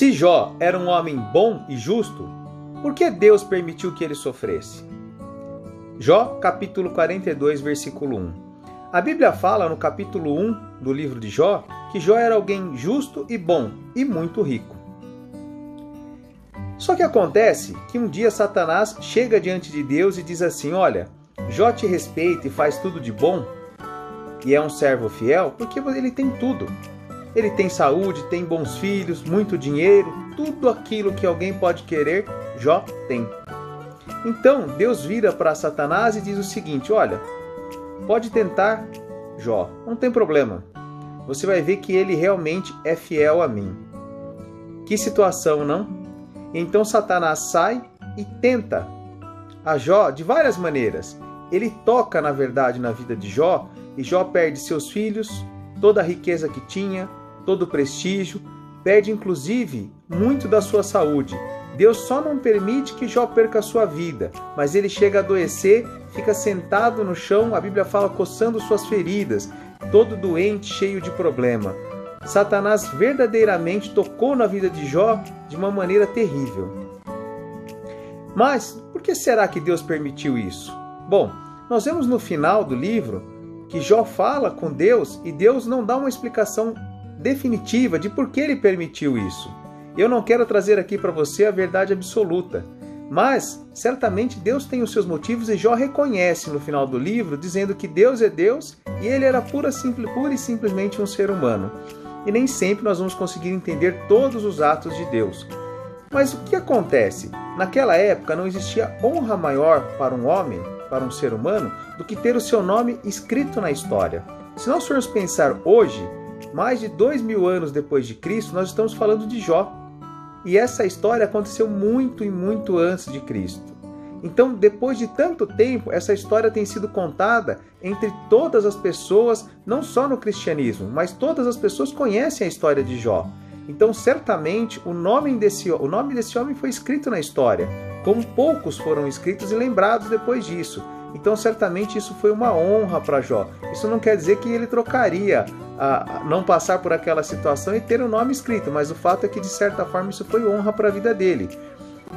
Se Jó era um homem bom e justo, por que Deus permitiu que ele sofresse? Jó, capítulo 42, versículo 1. A Bíblia fala no capítulo 1 do livro de Jó que Jó era alguém justo e bom e muito rico. Só que acontece que um dia Satanás chega diante de Deus e diz assim: Olha, Jó te respeita e faz tudo de bom, e é um servo fiel, porque ele tem tudo. Ele tem saúde, tem bons filhos, muito dinheiro, tudo aquilo que alguém pode querer, Jó tem. Então Deus vira para Satanás e diz o seguinte: Olha, pode tentar Jó, não tem problema. Você vai ver que ele realmente é fiel a mim. Que situação, não? Então Satanás sai e tenta a Jó de várias maneiras. Ele toca, na verdade, na vida de Jó e Jó perde seus filhos, toda a riqueza que tinha, todo o prestígio, perde inclusive muito da sua saúde. Deus só não permite que Jó perca a sua vida, mas ele chega a adoecer, fica sentado no chão, a Bíblia fala coçando suas feridas, todo doente, cheio de problema. Satanás verdadeiramente tocou na vida de Jó de uma maneira terrível. Mas por que será que Deus permitiu isso? Bom, nós vemos no final do livro que Jó fala com Deus e Deus não dá uma explicação definitiva de por que ele permitiu isso. Eu não quero trazer aqui para você a verdade absoluta, mas certamente Deus tem os seus motivos e Jó reconhece no final do livro, dizendo que Deus é Deus e ele era pura, simples, pura e simplesmente um ser humano. E nem sempre nós vamos conseguir entender todos os atos de Deus. Mas o que acontece? Naquela época não existia honra maior para um homem, para um ser humano, do que ter o seu nome escrito na história. Se nós formos pensar hoje, mais de dois mil anos depois de Cristo, nós estamos falando de Jó. E essa história aconteceu muito e muito antes de Cristo. Então, depois de tanto tempo, essa história tem sido contada entre todas as pessoas, não só no cristianismo, mas todas as pessoas conhecem a história de Jó. Então, certamente, o nome desse, o nome desse homem foi escrito na história, como poucos foram escritos e lembrados depois disso. Então, certamente, isso foi uma honra para Jó. Isso não quer dizer que ele trocaria a não passar por aquela situação e ter o nome escrito, mas o fato é que, de certa forma, isso foi honra para a vida dele.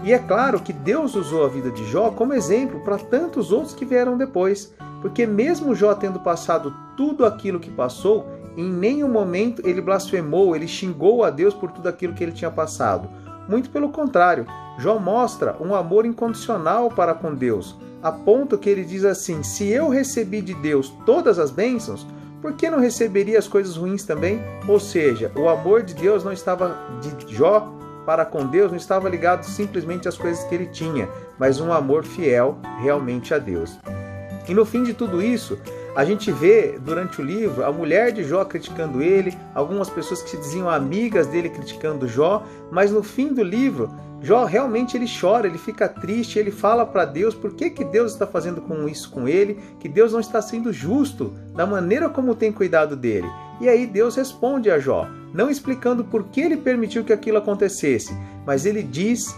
E é claro que Deus usou a vida de Jó como exemplo para tantos outros que vieram depois, porque mesmo Jó tendo passado tudo aquilo que passou, em nenhum momento ele blasfemou, ele xingou a Deus por tudo aquilo que ele tinha passado. Muito pelo contrário, Jó mostra um amor incondicional para com Deus, a ponto que ele diz assim: Se eu recebi de Deus todas as bênçãos, por que não receberia as coisas ruins também? Ou seja, o amor de Deus não estava de Jó para com Deus não estava ligado simplesmente às coisas que ele tinha, mas um amor fiel realmente a Deus. E no fim de tudo isso, a gente vê durante o livro a mulher de Jó criticando ele, algumas pessoas que se diziam amigas dele criticando Jó, mas no fim do livro, Jó realmente ele chora, ele fica triste, ele fala para Deus por que, que Deus está fazendo com isso com ele, que Deus não está sendo justo da maneira como tem cuidado dele. E aí Deus responde a Jó, não explicando por que ele permitiu que aquilo acontecesse, mas ele diz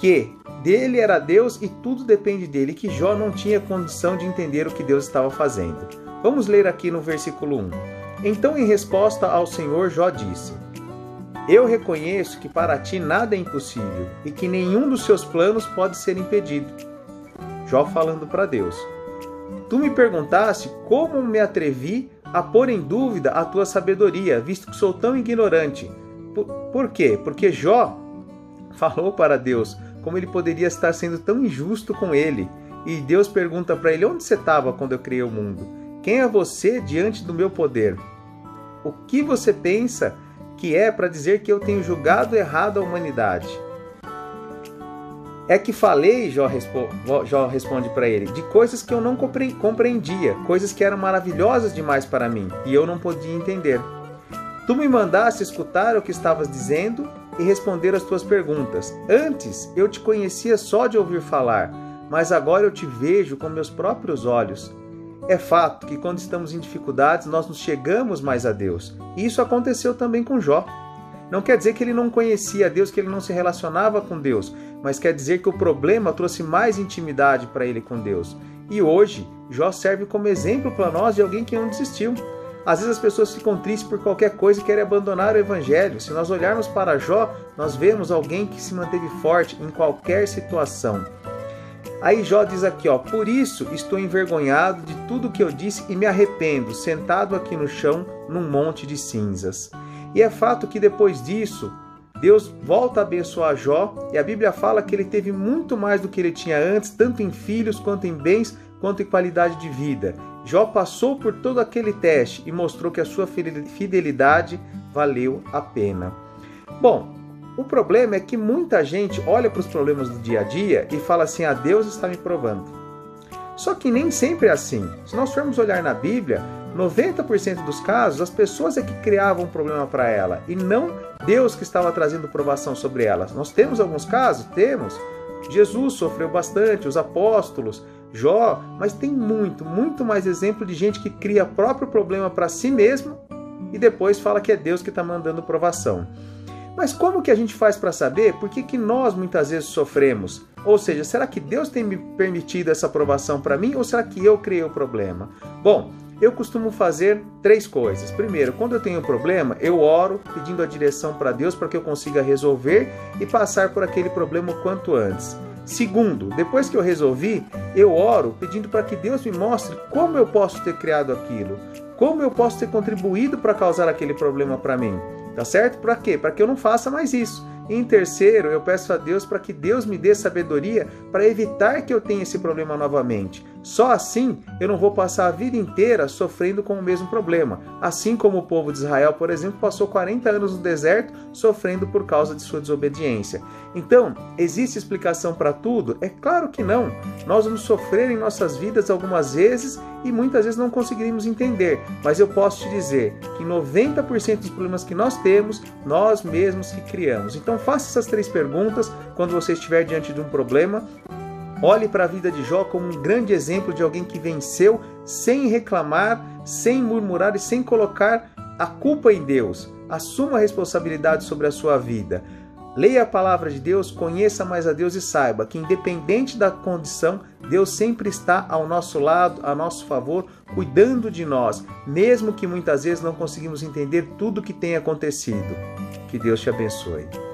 que dele era Deus e tudo depende dele, que Jó não tinha condição de entender o que Deus estava fazendo. Vamos ler aqui no versículo 1. Então, em resposta ao Senhor, Jó disse: Eu reconheço que para ti nada é impossível e que nenhum dos seus planos pode ser impedido. Jó falando para Deus: Tu me perguntaste como me atrevi a pôr em dúvida a tua sabedoria, visto que sou tão ignorante. Por, por quê? Porque Jó falou para Deus como ele poderia estar sendo tão injusto com ele. E Deus pergunta para ele: Onde você estava quando eu criei o mundo? Quem é você diante do meu poder? O que você pensa que é para dizer que eu tenho julgado errado a humanidade? É que falei, Jó, respo Jó responde para ele, de coisas que eu não compreendia, coisas que eram maravilhosas demais para mim e eu não podia entender. Tu me mandaste escutar o que estavas dizendo e responder as tuas perguntas. Antes eu te conhecia só de ouvir falar, mas agora eu te vejo com meus próprios olhos. É fato que quando estamos em dificuldades nós nos chegamos mais a Deus. E isso aconteceu também com Jó. Não quer dizer que ele não conhecia Deus, que ele não se relacionava com Deus, mas quer dizer que o problema trouxe mais intimidade para ele com Deus. E hoje, Jó serve como exemplo para nós de alguém que não desistiu. Às vezes as pessoas ficam tristes por qualquer coisa e querem abandonar o evangelho. Se nós olharmos para Jó, nós vemos alguém que se manteve forte em qualquer situação. Aí Jó diz aqui, ó: "Por isso estou envergonhado de tudo que eu disse e me arrependo, sentado aqui no chão num monte de cinzas." E é fato que depois disso, Deus volta a abençoar Jó e a Bíblia fala que ele teve muito mais do que ele tinha antes, tanto em filhos quanto em bens, quanto em qualidade de vida. Jó passou por todo aquele teste e mostrou que a sua fidelidade valeu a pena. Bom, o problema é que muita gente olha para os problemas do dia a dia e fala assim: "A ah, Deus está me provando". Só que nem sempre é assim. Se nós formos olhar na Bíblia, 90% dos casos as pessoas é que criavam um problema para ela e não Deus que estava trazendo provação sobre elas. Nós temos alguns casos, temos. Jesus sofreu bastante, os apóstolos, Jó, mas tem muito, muito mais exemplo de gente que cria próprio problema para si mesmo e depois fala que é Deus que está mandando provação. Mas como que a gente faz para saber por que, que nós muitas vezes sofremos? Ou seja, será que Deus tem me permitido essa provação para mim ou será que eu criei o problema? Bom, eu costumo fazer três coisas. Primeiro, quando eu tenho um problema, eu oro pedindo a direção para Deus para que eu consiga resolver e passar por aquele problema o quanto antes. Segundo, depois que eu resolvi, eu oro pedindo para que Deus me mostre como eu posso ter criado aquilo, como eu posso ter contribuído para causar aquele problema para mim. Tá certo? Para quê? Para que eu não faça mais isso. Em terceiro, eu peço a Deus para que Deus me dê sabedoria para evitar que eu tenha esse problema novamente. Só assim eu não vou passar a vida inteira sofrendo com o mesmo problema. Assim como o povo de Israel, por exemplo, passou 40 anos no deserto sofrendo por causa de sua desobediência. Então, existe explicação para tudo? É claro que não. Nós vamos sofrer em nossas vidas algumas vezes e muitas vezes não conseguiremos entender. Mas eu posso te dizer que 90% dos problemas que nós temos, nós mesmos que criamos. Então, faça essas três perguntas quando você estiver diante de um problema Olhe para a vida de Jó como um grande exemplo de alguém que venceu sem reclamar, sem murmurar e sem colocar a culpa em Deus. Assuma a responsabilidade sobre a sua vida. Leia a palavra de Deus, conheça mais a Deus e saiba que, independente da condição, Deus sempre está ao nosso lado, a nosso favor, cuidando de nós, mesmo que muitas vezes não conseguimos entender tudo o que tem acontecido. Que Deus te abençoe.